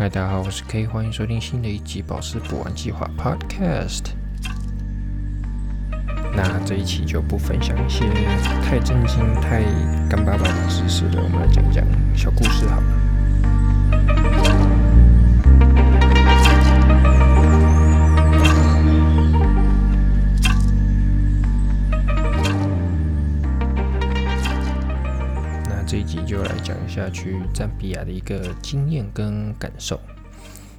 嗨，大家好，我是 K，欢迎收听新的一集《宝石补完计划》Podcast。那这一期就不分享一些太震惊、太干巴巴的知识了，我们来讲讲小故事好了。这一集就来讲一下去赞比亚的一个经验跟感受。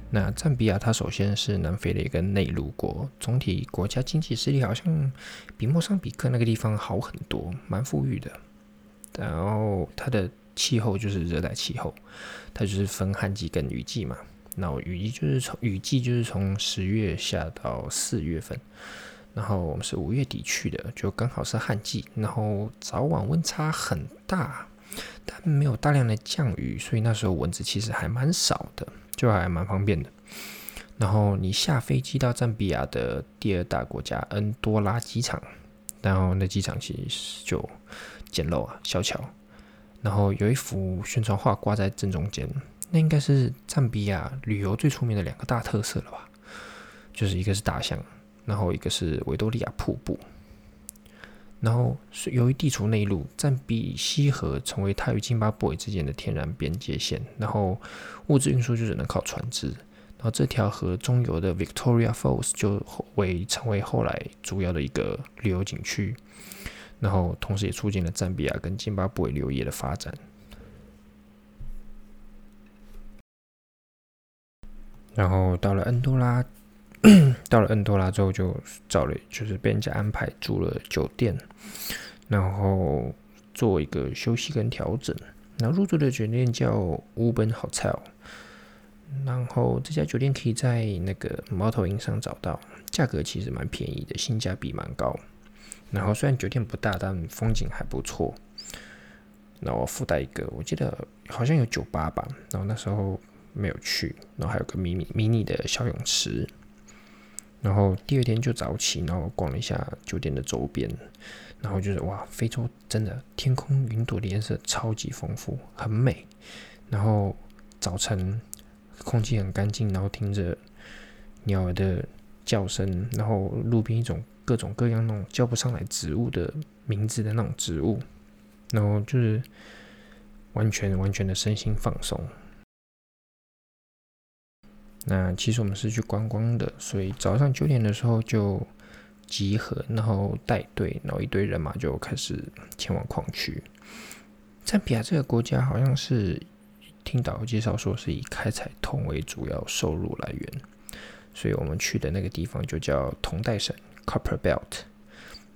那赞比亚它首先是南非的一个内陆国，总体国家经济实力好像比莫桑比克那个地方好很多，蛮富裕的。然后它的气候就是热带气候，它就是分旱季跟雨季嘛。那雨季就是从雨季就是从十月下到四月份，然后我们是五月底去的，就刚好是旱季，然后早晚温差很大，但没有大量的降雨，所以那时候蚊子其实还蛮少的。就还蛮方便的。然后你下飞机到赞比亚的第二大国家恩多拉机场，然后那机场其实就简陋啊，小巧。然后有一幅宣传画挂在正中间，那应该是赞比亚旅游最出名的两个大特色了吧？就是一个是大象，然后一个是维多利亚瀑布。然后是由于地处内陆，赞比西河成为它与津巴布韦之间的天然边界线，然后物质运输就只能靠船只。然后这条河中游的 Victoria Falls 就为成为后来主要的一个旅游景区，然后同时也促进了赞比亚跟津巴布韦旅游业的发展。然后到了恩多拉。到了恩多拉之后，就找了，就是被人家安排住了酒店，然后做一个休息跟调整。然后入住的酒店叫乌本 Hotel，然后这家酒店可以在那个猫头鹰上找到，价格其实蛮便宜的，性价比蛮高。然后虽然酒店不大，但风景还不错。然后附带一个，我记得好像有酒吧吧，然后那时候没有去。然后还有个迷你迷你的小泳池。然后第二天就早起，然后逛了一下酒店的周边，然后就是哇，非洲真的天空云朵的颜色超级丰富，很美。然后早晨空气很干净，然后听着鸟儿的叫声，然后路边一种各种各样那种叫不上来植物的名字的那种植物，然后就是完全完全的身心放松。那其实我们是去观光的，所以早上九点的时候就集合，然后带队，然后一堆人马就开始前往矿区。赞比亚这个国家好像是听导游介绍说是以开采铜为主要收入来源，所以我们去的那个地方就叫铜带省 （Copper Belt），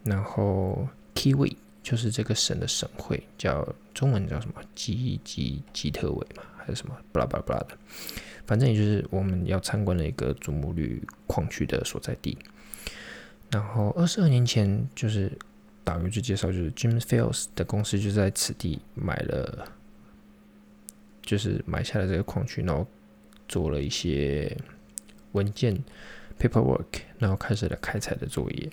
然后 Kiwi 就是这个省的省会，叫中文叫什么吉吉吉特韦嘛，还是什么巴拉巴拉巴拉的。反正也就是我们要参观的一个祖母绿矿区的所在地。然后二十二年前，就是导游就介绍，就是 James Fields 的公司就在此地买了，就是买下了这个矿区，然后做了一些文件 paperwork，然后开始了开采的作业。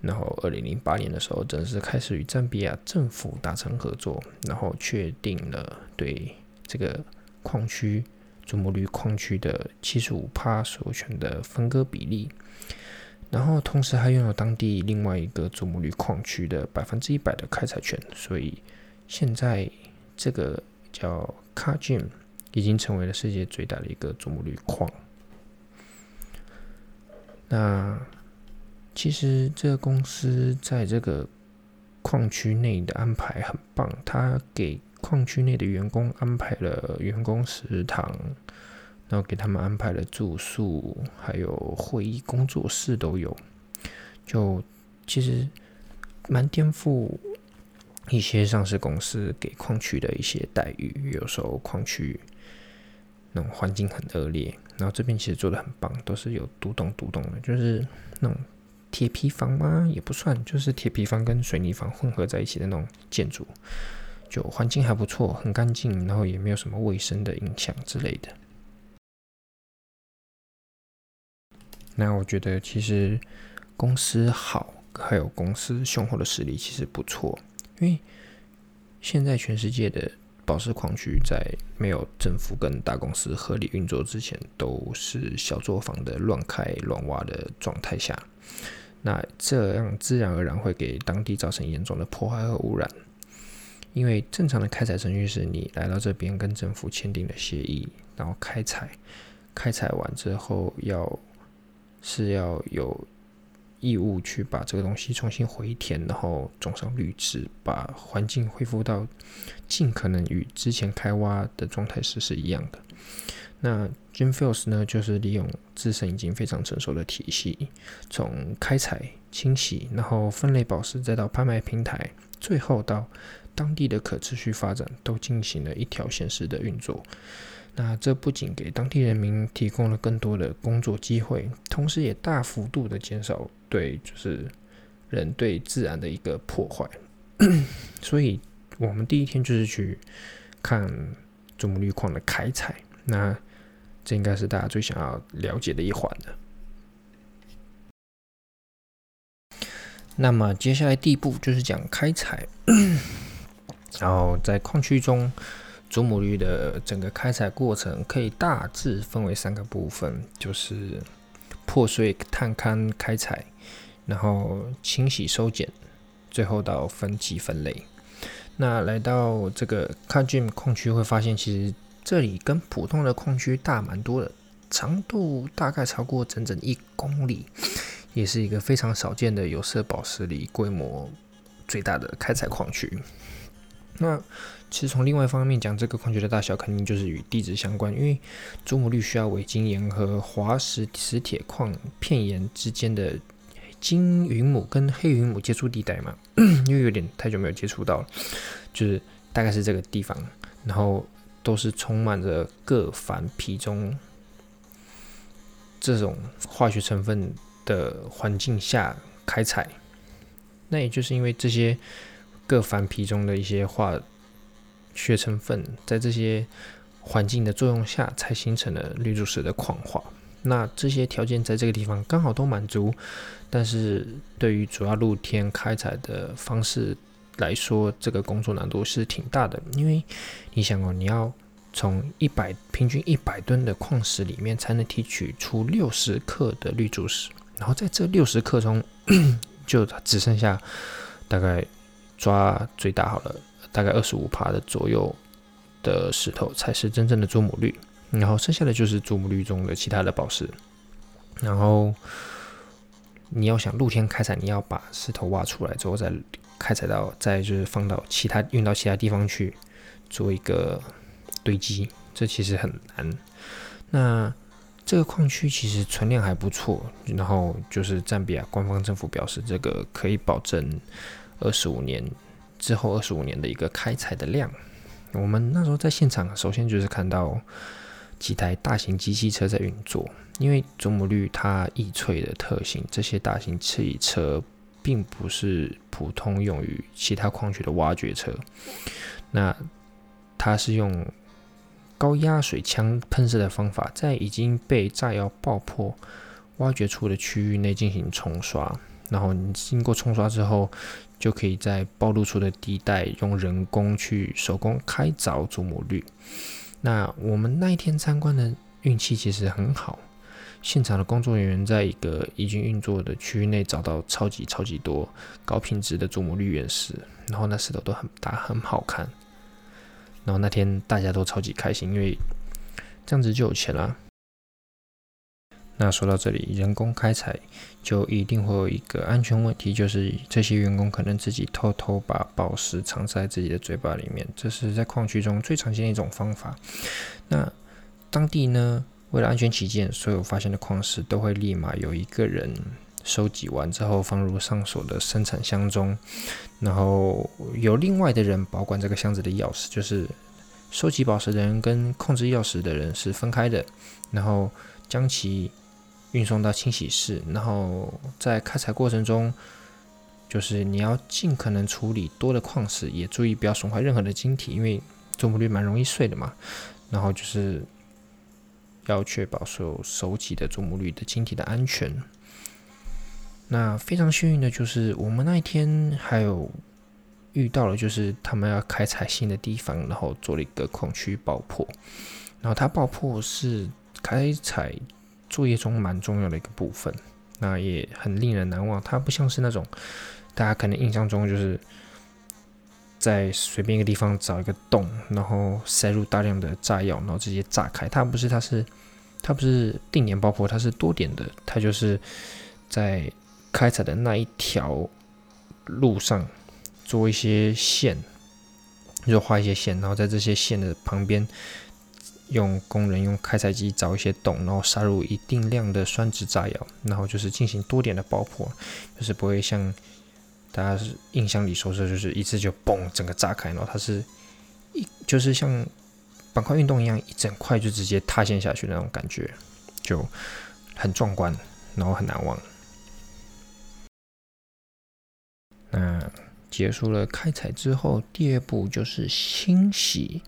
然后二零零八年的时候，正式开始与赞比亚政府达成合作，然后确定了对这个矿区。祖母绿矿区的七十五帕所有权的分割比例，然后同时还拥有当地另外一个祖母绿矿区的百分之一百的开采权，所以现在这个叫 k a j i m 已经成为了世界最大的一个祖母绿矿。那其实这个公司在这个矿区内的安排很棒，他给。矿区内的员工安排了员工食堂，然后给他们安排了住宿，还有会议工作室都有。就其实蛮颠覆一些上市公司给矿区的一些待遇。有时候矿区那种环境很恶劣，然后这边其实做的很棒，都是有独栋独栋的，就是那种铁皮房吗？也不算，就是铁皮房跟水泥房混合在一起的那种建筑。就环境还不错，很干净，然后也没有什么卫生的影响之类的。那我觉得其实公司好，还有公司雄厚的实力其实不错，因为现在全世界的宝石矿区在没有政府跟大公司合理运作之前，都是小作坊的乱开乱挖的状态下，那这样自然而然会给当地造成严重的破坏和污染。因为正常的开采程序是你来到这边跟政府签订了协议，然后开采，开采完之后要是要有。义务去把这个东西重新回填，然后种上绿植，把环境恢复到尽可能与之前开挖的状态时是一样的。那 Gemfields 呢，就是利用自身已经非常成熟的体系，从开采、清洗，然后分类宝石，再到拍卖平台，最后到当地的可持续发展，都进行了一条线式的运作。那这不仅给当地人民提供了更多的工作机会，同时也大幅度的减少对就是人对自然的一个破坏。所以，我们第一天就是去看祖母绿矿的开采。那这应该是大家最想要了解的一环的。那么接下来第一步就是讲开采，然后在矿区中。祖母绿的整个开采过程可以大致分为三个部分，就是破碎、探勘、开采，然后清洗、收捡，最后到分级分类。那来到这个 k a j i m 矿区，会发现其实这里跟普通的矿区大蛮多的，长度大概超过整整一公里，也是一个非常少见的有色宝石里规模最大的开采矿区。那其实从另外一方面讲，这个矿区的大小肯定就是与地质相关，因为祖母绿需要伪晶岩和滑石磁铁矿片岩之间的金云母跟黑云母接触地带嘛，因为有点太久没有接触到了，就是大概是这个地方，然后都是充满着各繁皮中这种化学成分的环境下开采，那也就是因为这些各繁皮中的一些化学成分在这些环境的作用下，才形成了绿柱石的矿化。那这些条件在这个地方刚好都满足，但是对于主要露天开采的方式来说，这个工作难度是挺大的。因为你想哦，你要从一百平均一百吨的矿石里面，才能提取出六十克的绿柱石，然后在这六十克中，就只剩下大概抓最大好了。大概二十五帕的左右的石头才是真正的祖母绿，然后剩下的就是祖母绿中的其他的宝石。然后你要想露天开采，你要把石头挖出来之后再开采到，再就是放到其他运到其他地方去做一个堆积，这其实很难。那这个矿区其实存量还不错，然后就是赞比亚官方政府表示，这个可以保证二十五年。之后二十五年的一个开采的量，我们那时候在现场，首先就是看到几台大型机器车在运作。因为祖母绿它易脆的特性，这些大型汽车并不是普通用于其他矿区的挖掘车，那它是用高压水枪喷射的方法，在已经被炸药爆破挖掘出的区域内进行冲刷，然后你经过冲刷之后。就可以在暴露出的地带用人工去手工开凿祖母绿。那我们那一天参观的运气其实很好，现场的工作人员在一个已经运作的区域内找到超级超级多高品质的祖母绿原石，然后那石头都很大很好看。然后那天大家都超级开心，因为这样子就有钱了。那说到这里，人工开采就一定会有一个安全问题，就是这些员工可能自己偷偷把宝石藏在自己的嘴巴里面，这是在矿区中最常见的一种方法。那当地呢，为了安全起见，所有发现的矿石都会立马有一个人收集完之后放入上锁的生产箱中，然后有另外的人保管这个箱子的钥匙，就是收集宝石的人跟控制钥匙的人是分开的，然后将其。运送到清洗室，然后在开采过程中，就是你要尽可能处理多的矿石，也注意不要损坏任何的晶体，因为祖母绿蛮容易碎的嘛。然后就是要确保所有收集的祖母绿的晶体的安全。那非常幸运的就是我们那一天还有遇到了就是他们要开采新的地方，然后做了一个矿区爆破，然后它爆破是开采作业中蛮重要的一个部分，那也很令人难忘。它不像是那种大家可能印象中就是在随便一个地方找一个洞，然后塞入大量的炸药，然后直接炸开。它不是，它是它不是定点爆破，它是多点的，它就是在开采的那一条路上。做一些线，就画一些线，然后在这些线的旁边，用工人用开采机凿一些洞，然后撒入一定量的酸质炸药，然后就是进行多点的爆破，就是不会像大家是印象里说的，就是一次就嘣整个炸开，然后它是一就是像板块运动一样，一整块就直接塌陷下去那种感觉，就很壮观，然后很难忘。那。结束了开采之后，第二步就是清洗。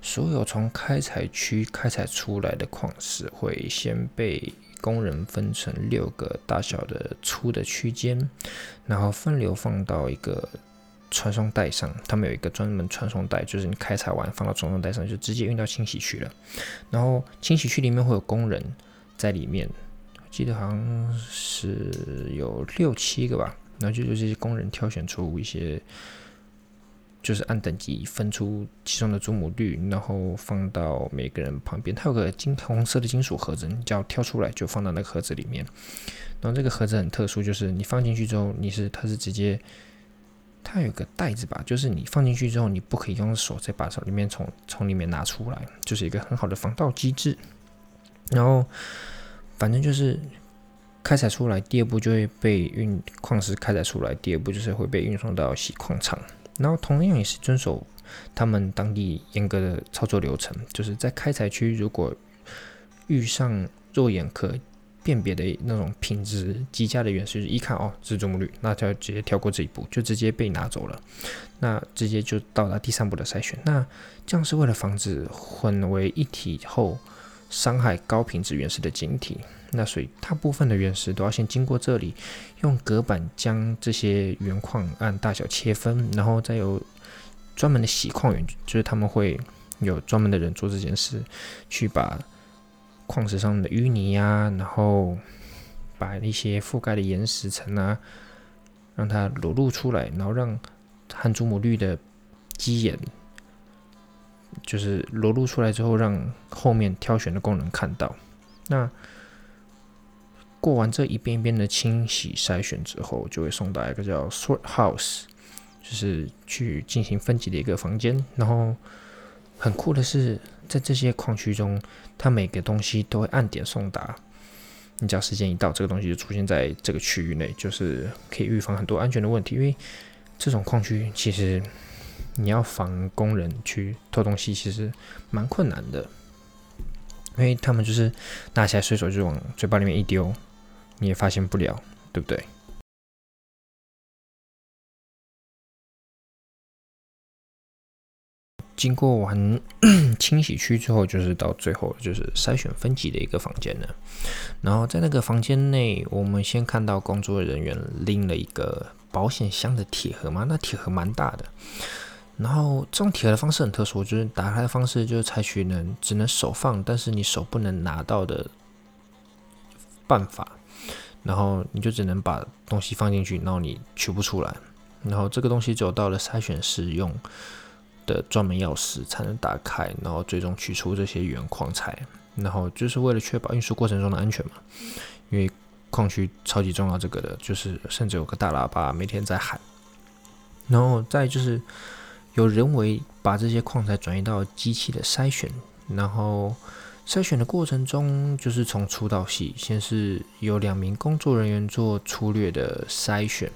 所有从开采区开采出来的矿石会先被工人分成六个大小的粗的区间，然后分流放到一个传送带上。他们有一个专门传送带，就是你开采完放到传送带上，就直接运到清洗区了。然后清洗区里面会有工人在里面，我记得好像是有六七个吧。然后就是这些工人挑选出一些，就是按等级分出其中的祖母绿，然后放到每个人旁边。它有个金红色的金属盒子，你只要挑出来就放到那个盒子里面。然后这个盒子很特殊，就是你放进去之后，你是它是直接，它有个袋子吧，就是你放进去之后，你不可以用手再把手里面从从里面拿出来，就是一个很好的防盗机制。然后反正就是。开采出来，第二步就会被运矿石开采出来，第二步就是会被运送到洗矿场，然后同样也是遵守他们当地严格的操作流程，就是在开采区如果遇上肉眼可辨别的那种品质极佳的原石，一看哦，是祖母绿，那就直接跳过这一步，就直接被拿走了，那直接就到达第三步的筛选，那这样是为了防止混为一体后伤害高品质原石的晶体。那所以大部分的原石都要先经过这里，用隔板将这些原矿按大小切分，然后再有专门的洗矿员，就是他们会有专门的人做这件事，去把矿石上的淤泥呀，然后把一些覆盖的岩石层啊，让它裸露出来，然后让含祖母绿的基眼，就是裸露出来之后，让后面挑选的工人看到。那过完这一遍一遍的清洗筛选之后，就会送到一个叫 sort house，就是去进行分级的一个房间。然后很酷的是，在这些矿区中，它每个东西都会按点送达。你只要时间一到，这个东西就出现在这个区域内，就是可以预防很多安全的问题。因为这种矿区其实你要防工人去偷东西，其实蛮困难的，因为他们就是拿起来随手就往嘴巴里面一丢。你也发现不了，对不对？经过完 清洗区之后，就是到最后就是筛选分级的一个房间了。然后在那个房间内，我们先看到工作人员拎了一个保险箱的铁盒嘛，那铁盒蛮大的。然后这种铁盒的方式很特殊，就是打开的方式就是采取能只能手放，但是你手不能拿到的办法。然后你就只能把东西放进去，然后你取不出来。然后这个东西只有到了筛选室用的专门钥匙才能打开，然后最终取出这些原矿材。然后就是为了确保运输过程中的安全嘛，因为矿区超级重要，这个的就是甚至有个大喇叭每天在喊。然后再就是有人为把这些矿材转移到机器的筛选，然后。筛选的过程中，就是从粗到细，先是有两名工作人员做粗略的筛选，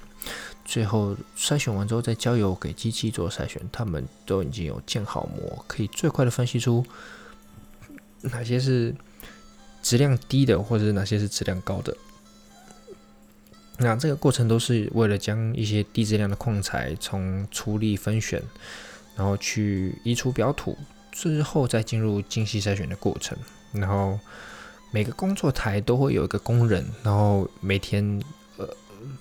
最后筛选完之后再交由给机器做筛选。他们都已经有建好模，可以最快的分析出哪些是质量低的，或者是哪些是质量高的。那这个过程都是为了将一些低质量的矿材从粗粒分选，然后去移除表土。之后再进入精细筛选的过程，然后每个工作台都会有一个工人，然后每天呃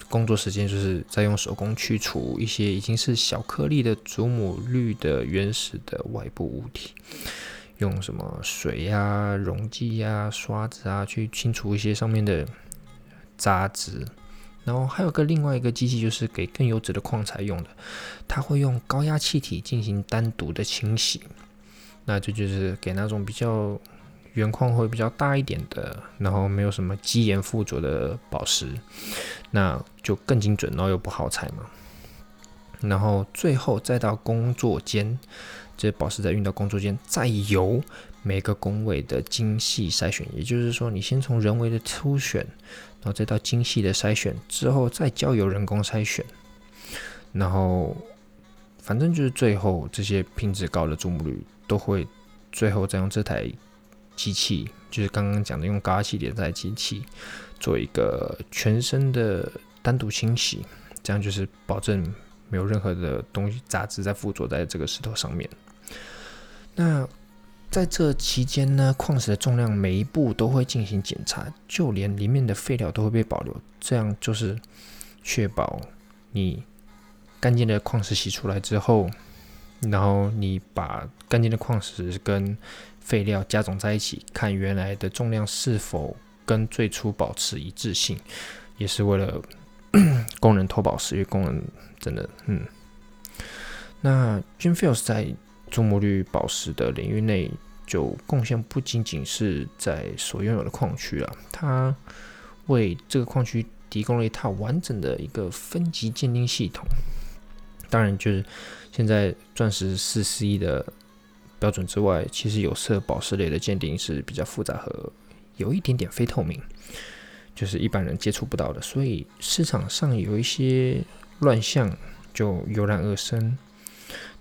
工作时间就是在用手工去除一些已经是小颗粒的祖母绿的原始的外部物体，用什么水呀、溶剂呀、刷子啊去清除一些上面的杂质。然后还有个另外一个机器，就是给更优质的矿材用的，它会用高压气体进行单独的清洗。那这就是给那种比较原矿会比较大一点的，然后没有什么基岩附着的宝石，那就更精准，然后又不好采嘛。然后最后再到工作间，这宝石再运到工作间，再由每个工位的精细筛选。也就是说，你先从人为的初选。然后再到精细的筛选之后，再交由人工筛选，然后反正就是最后这些品质高的祖母绿都会最后再用这台机器，就是刚刚讲的用高压气连载机器做一个全身的单独清洗，这样就是保证没有任何的东西杂质在附着在这个石头上面。那。在这期间呢，矿石的重量每一步都会进行检查，就连里面的废料都会被保留，这样就是确保你干净的矿石洗出来之后，然后你把干净的矿石跟废料加总在一起，看原来的重量是否跟最初保持一致性，也是为了 工人偷宝石，因为工人真的，嗯，那 j i m f i e l s 在。祖母绿宝石的领域内，就贡献不仅仅是在所拥有的矿区了，它为这个矿区提供了一套完整的一个分级鉴定系统。当然，就是现在钻石四 C 的标准之外，其实有色宝石类的鉴定是比较复杂和有一点点非透明，就是一般人接触不到的，所以市场上有一些乱象就油然而生。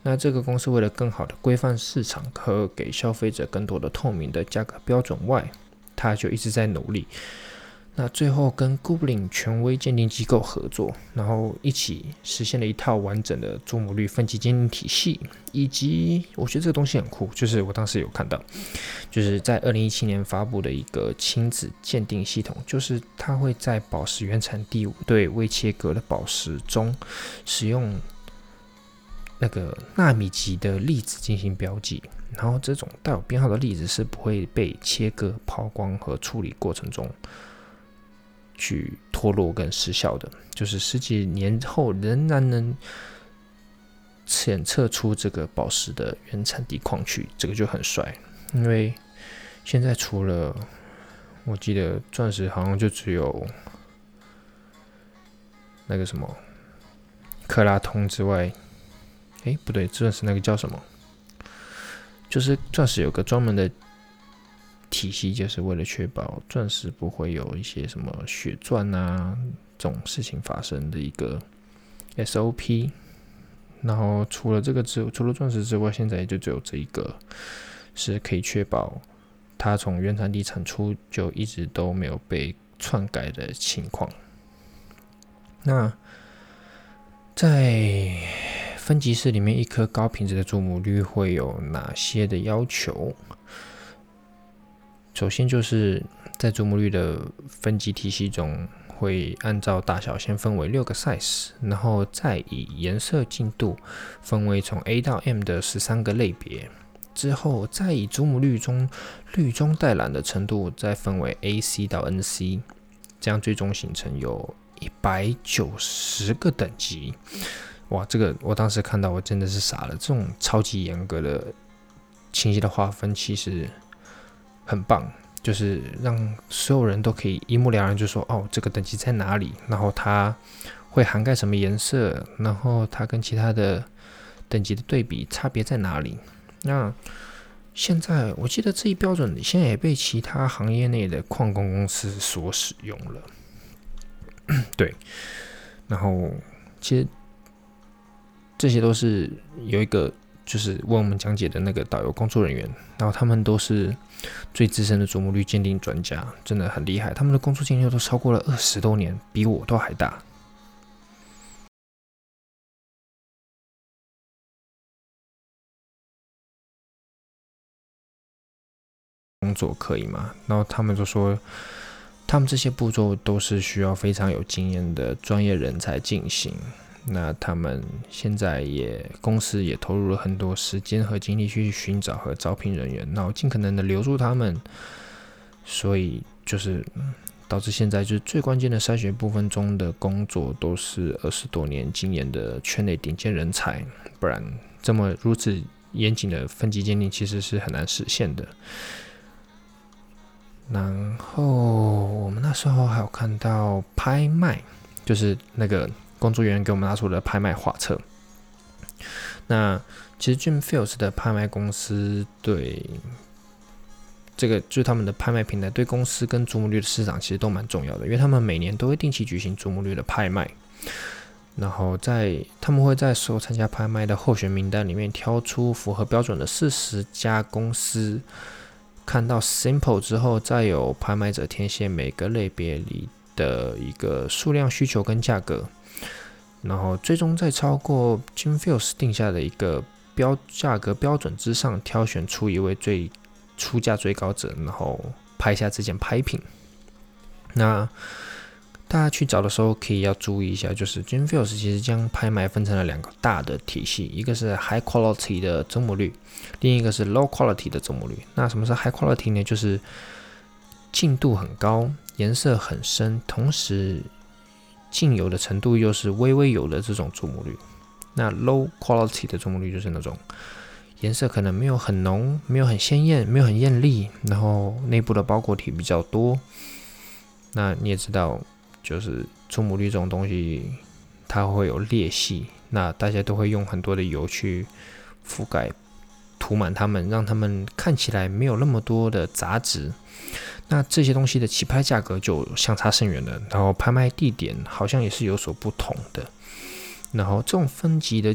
那这个公司为了更好的规范市场和给消费者更多的透明的价格标准外，它就一直在努力。那最后跟 Googling 权威鉴定机构合作，然后一起实现了一套完整的祖母绿分级鉴定体系，以及我觉得这个东西很酷，就是我当时有看到，就是在二零一七年发布的一个亲子鉴定系统，就是它会在宝石原产地对未切割的宝石中使用。那个纳米级的粒子进行标记，然后这种带有编号的粒子是不会被切割、抛光和处理过程中去脱落跟失效的，就是十几年后仍然能检测出这个宝石的原产地矿区，这个就很帅。因为现在除了我记得钻石好像就只有那个什么克拉通之外。哎，不对，钻石那个叫什么？就是钻石有个专门的体系，就是为了确保钻石不会有一些什么血钻啊这种事情发生的一个 SOP。然后除了这个之，除了钻石之外，现在就只有这一个是可以确保它从原产地产出就一直都没有被篡改的情况。那在分级室里面一颗高品质的祖母绿会有哪些的要求？首先就是在祖母绿的分级体系中，会按照大小先分为六个 size，然后再以颜色进度分为从 A 到 M 的十三个类别，之后再以祖母绿中绿中带蓝的程度再分为 A、C 到 N、C，这样最终形成有一百九十个等级。哇，这个我当时看到我真的是傻了。这种超级严格的、清晰的划分其实很棒，就是让所有人都可以一目了然，就说哦，这个等级在哪里，然后它会涵盖什么颜色，然后它跟其他的等级的对比差别在哪里。那现在我记得这一标准现在也被其他行业内的矿工公司所使用了。对，然后其实。这些都是有一个就是为我们讲解的那个导游工作人员，然后他们都是最资深的祖母绿鉴定专家，真的很厉害。他们的工作经验都超过了二十多年，比我都还大。工作可以吗？然后他们就说。他们这些步骤都是需要非常有经验的专业人才进行。那他们现在也公司也投入了很多时间和精力去寻找和招聘人员，然后尽可能的留住他们。所以就是导致现在就是最关键的筛选部分中的工作都是二十多年经验的圈内顶尖人才，不然这么如此严谨的分级鉴定其实是很难实现的。然后我们那时候还有看到拍卖，就是那个。工作人员给我们拿出了拍卖画册。那其实 Jim Fields 的拍卖公司对这个就是他们的拍卖平台对公司跟祖母绿的市场其实都蛮重要的，因为他们每年都会定期举行祖母绿的拍卖，然后在他们会在所有参加拍卖的候选名单里面挑出符合标准的四十家公司，看到 Simple 之后，再有拍卖者填写每个类别里的一个数量需求跟价格。然后最终在超过 Jim Fields 定下的一个标价格标准之上，挑选出一位最出价最高者，然后拍下这件拍品。那大家去找的时候，可以要注意一下，就是 Jim Fields 其实将拍卖分成了两个大的体系，一个是 High Quality 的增母率，另一个是 Low Quality 的增母率。那什么是 High Quality 呢？就是净度很高，颜色很深，同时净油的程度又是微微有的这种祖母绿，那 low quality 的祖母绿就是那种颜色可能没有很浓，没有很鲜艳，没有很艳丽，然后内部的包裹体比较多。那你也知道，就是祖母绿这种东西，它会有裂隙，那大家都会用很多的油去覆盖、涂满它们，让它们看起来没有那么多的杂质。那这些东西的起拍价格就相差甚远了，然后拍卖地点好像也是有所不同的。然后这种分级的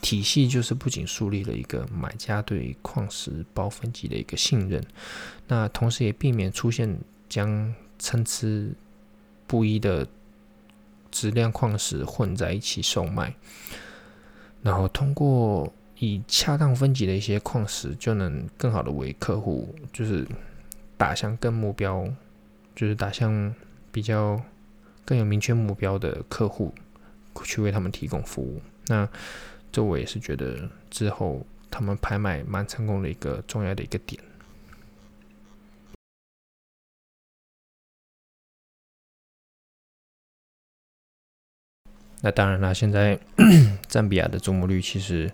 体系，就是不仅树立了一个买家对矿石包分级的一个信任，那同时也避免出现将参差不一的质量矿石混在一起售卖。然后通过以恰当分级的一些矿石，就能更好的为客户就是。打向更目标，就是打向比较更有明确目标的客户，去为他们提供服务。那这我也是觉得之后他们拍卖蛮成功的一个重要的一个点。那当然啦，现在 赞比亚的注目率其实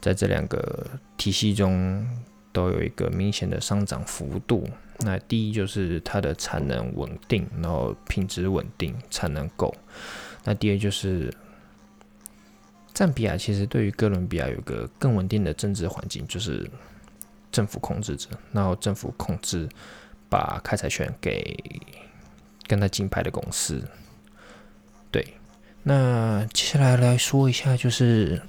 在这两个体系中。都有一个明显的上涨幅度。那第一就是它的产能稳定，然后品质稳定，产能够。那第二就是赞比亚其实对于哥伦比亚有个更稳定的政治环境，就是政府控制着，然后政府控制把开采权给跟他竞拍的公司。对，那接下来来说一下就是。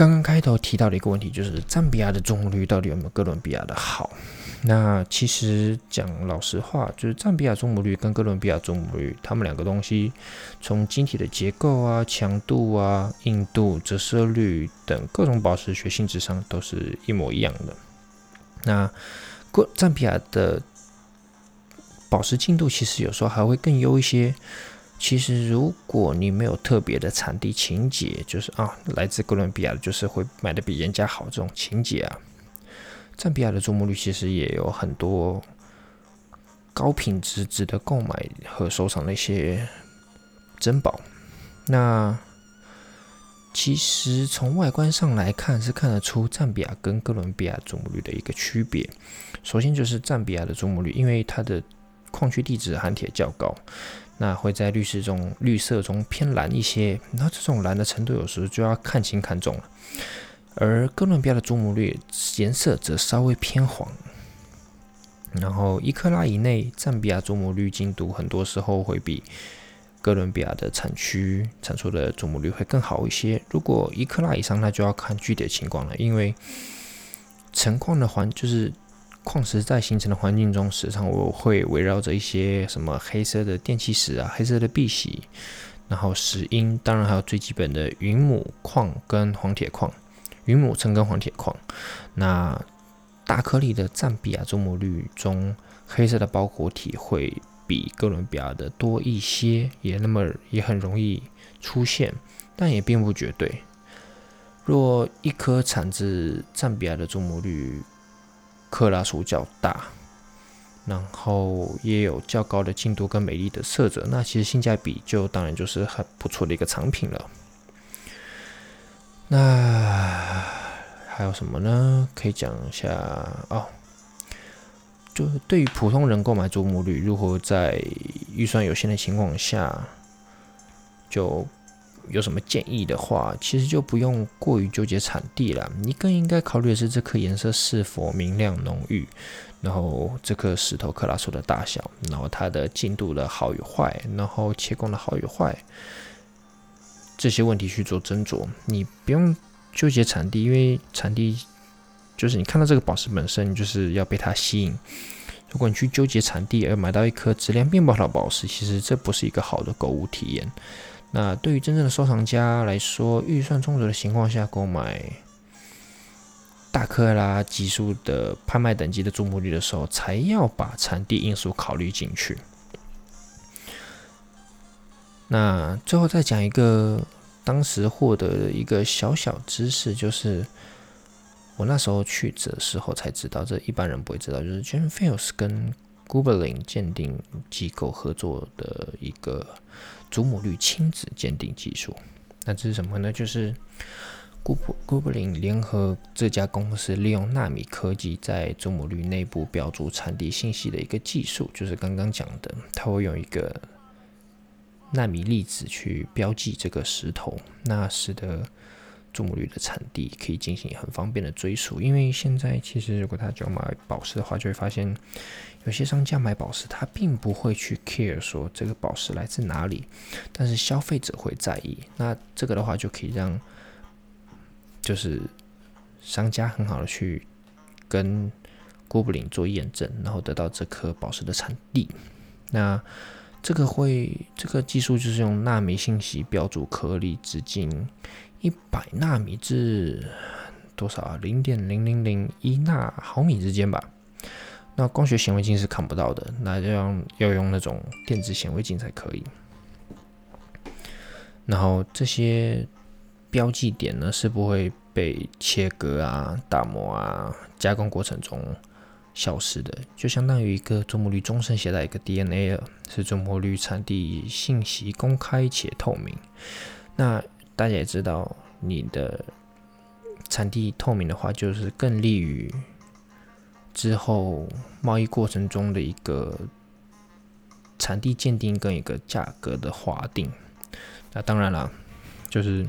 刚刚开头提到的一个问题，就是赞比亚的中目率到底有没有哥伦比亚的好？那其实讲老实话，就是赞比亚中母率跟哥伦比亚中母率，它们两个东西从晶体的结构啊、强度啊、硬度、折射率等各种宝石学性质上都是一模一样的。那哥赞比亚的宝石净度其实有时候还会更优一些。其实，如果你没有特别的产地情节，就是啊，来自哥伦比亚的，就是会买的比人家好这种情节啊。赞比亚的注目率其实也有很多高品质值得购买和收藏的一些珍宝。那其实从外观上来看，是看得出赞比亚跟哥伦比亚祖母绿的一个区别。首先就是赞比亚的祖母绿，因为它的矿区地质含铁较高。那会在绿色中，绿色中偏蓝一些。那这种蓝的程度，有时候就要看清看重了。而哥伦比亚的祖母绿颜色则稍微偏黄。然后一克拉以内，赞比亚祖母绿精度很多时候会比哥伦比亚的产区产出的祖母绿会更好一些。如果一克拉以上，那就要看具体的情况了，因为成矿的环就是。矿石在形成的环境中，时常我会围绕着一些什么黑色的电气石啊、黑色的碧玺，然后石英，当然还有最基本的云母矿跟黄铁矿，云母层跟黄铁矿。那大颗粒的赞比亚祖母绿中黑色的包裹体会比哥伦比亚的多一些，也那么也很容易出现，但也并不绝对。若一颗产自赞比亚的祖母绿克拉数较大，然后也有较高的净度跟美丽的色泽，那其实性价比就当然就是很不错的一个产品了。那还有什么呢？可以讲一下哦。就对于普通人购买祖母绿，如何在预算有限的情况下，就有什么建议的话，其实就不用过于纠结产地了。你更应该考虑的是这颗颜色是否明亮浓郁，然后这颗石头克拉数的大小，然后它的净度的好与坏，然后切工的好与坏，这些问题去做斟酌。你不用纠结产地，因为产地。就是你看到这个宝石本身，你就是要被它吸引。如果你去纠结产地而买到一颗质量并不好的宝石，其实这不是一个好的购物体验。那对于真正的收藏家来说，预算充足的情况下购买大克拉级数的拍卖等级的祖母绿的时候，才要把产地因素考虑进去。那最后再讲一个当时获得的一个小小知识，就是。我那时候去的时候才知道，这一般人不会知道，就是 Jane Fields 跟 Gobelin 鉴定机构合作的一个祖母绿亲子鉴定技术。那这是什么呢？就是 Gob Gobelin 联合这家公司，利用纳米科技在祖母绿内部标注产地信息的一个技术，就是刚刚讲的，它会用一个纳米粒子去标记这个石头，那使得祖母绿的产地可以进行很方便的追溯，因为现在其实如果他就要买宝石的话，就会发现有些商家买宝石，他并不会去 care 说这个宝石来自哪里，但是消费者会在意。那这个的话就可以让就是商家很好的去跟郭布林做验证，然后得到这颗宝石的产地。那这个会这个技术就是用纳米信息标注颗粒直径。一百纳米至多少啊？零点零零零一纳毫米之间吧。那光学显微镜是看不到的，那要用要用那种电子显微镜才可以。然后这些标记点呢是不会被切割啊、打磨啊、加工过程中消失的，就相当于一个祖母绿终身携带一个 DNA 了，是祖母绿产地信息公开且透明。那大家也知道，你的产地透明的话，就是更利于之后贸易过程中的一个产地鉴定跟一个价格的划定。那当然了，就是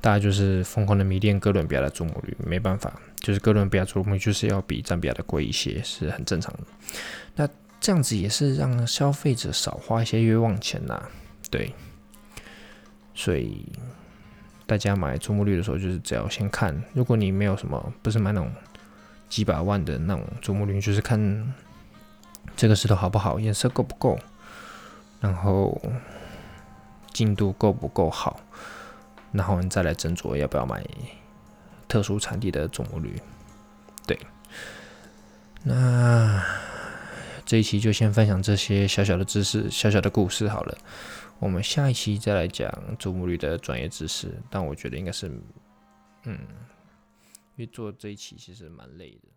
大家就是疯狂的迷恋哥伦比亚的祖母绿，没办法，就是哥伦比亚祖母绿就是要比赞比亚的贵一些，是很正常的。那这样子也是让消费者少花一些冤枉钱呐，对。所以大家买祖母绿的时候，就是只要先看，如果你没有什么，不是买那种几百万的那种祖母绿，就是看这个石头好不好，颜色够不够，然后净度够不够好，然后你再来斟酌要不要买特殊产地的祖母绿。对，那这一期就先分享这些小小的知识、小小的故事好了。我们下一期再来讲祖母绿的专业知识，但我觉得应该是，嗯，因为做这一期其实蛮累的。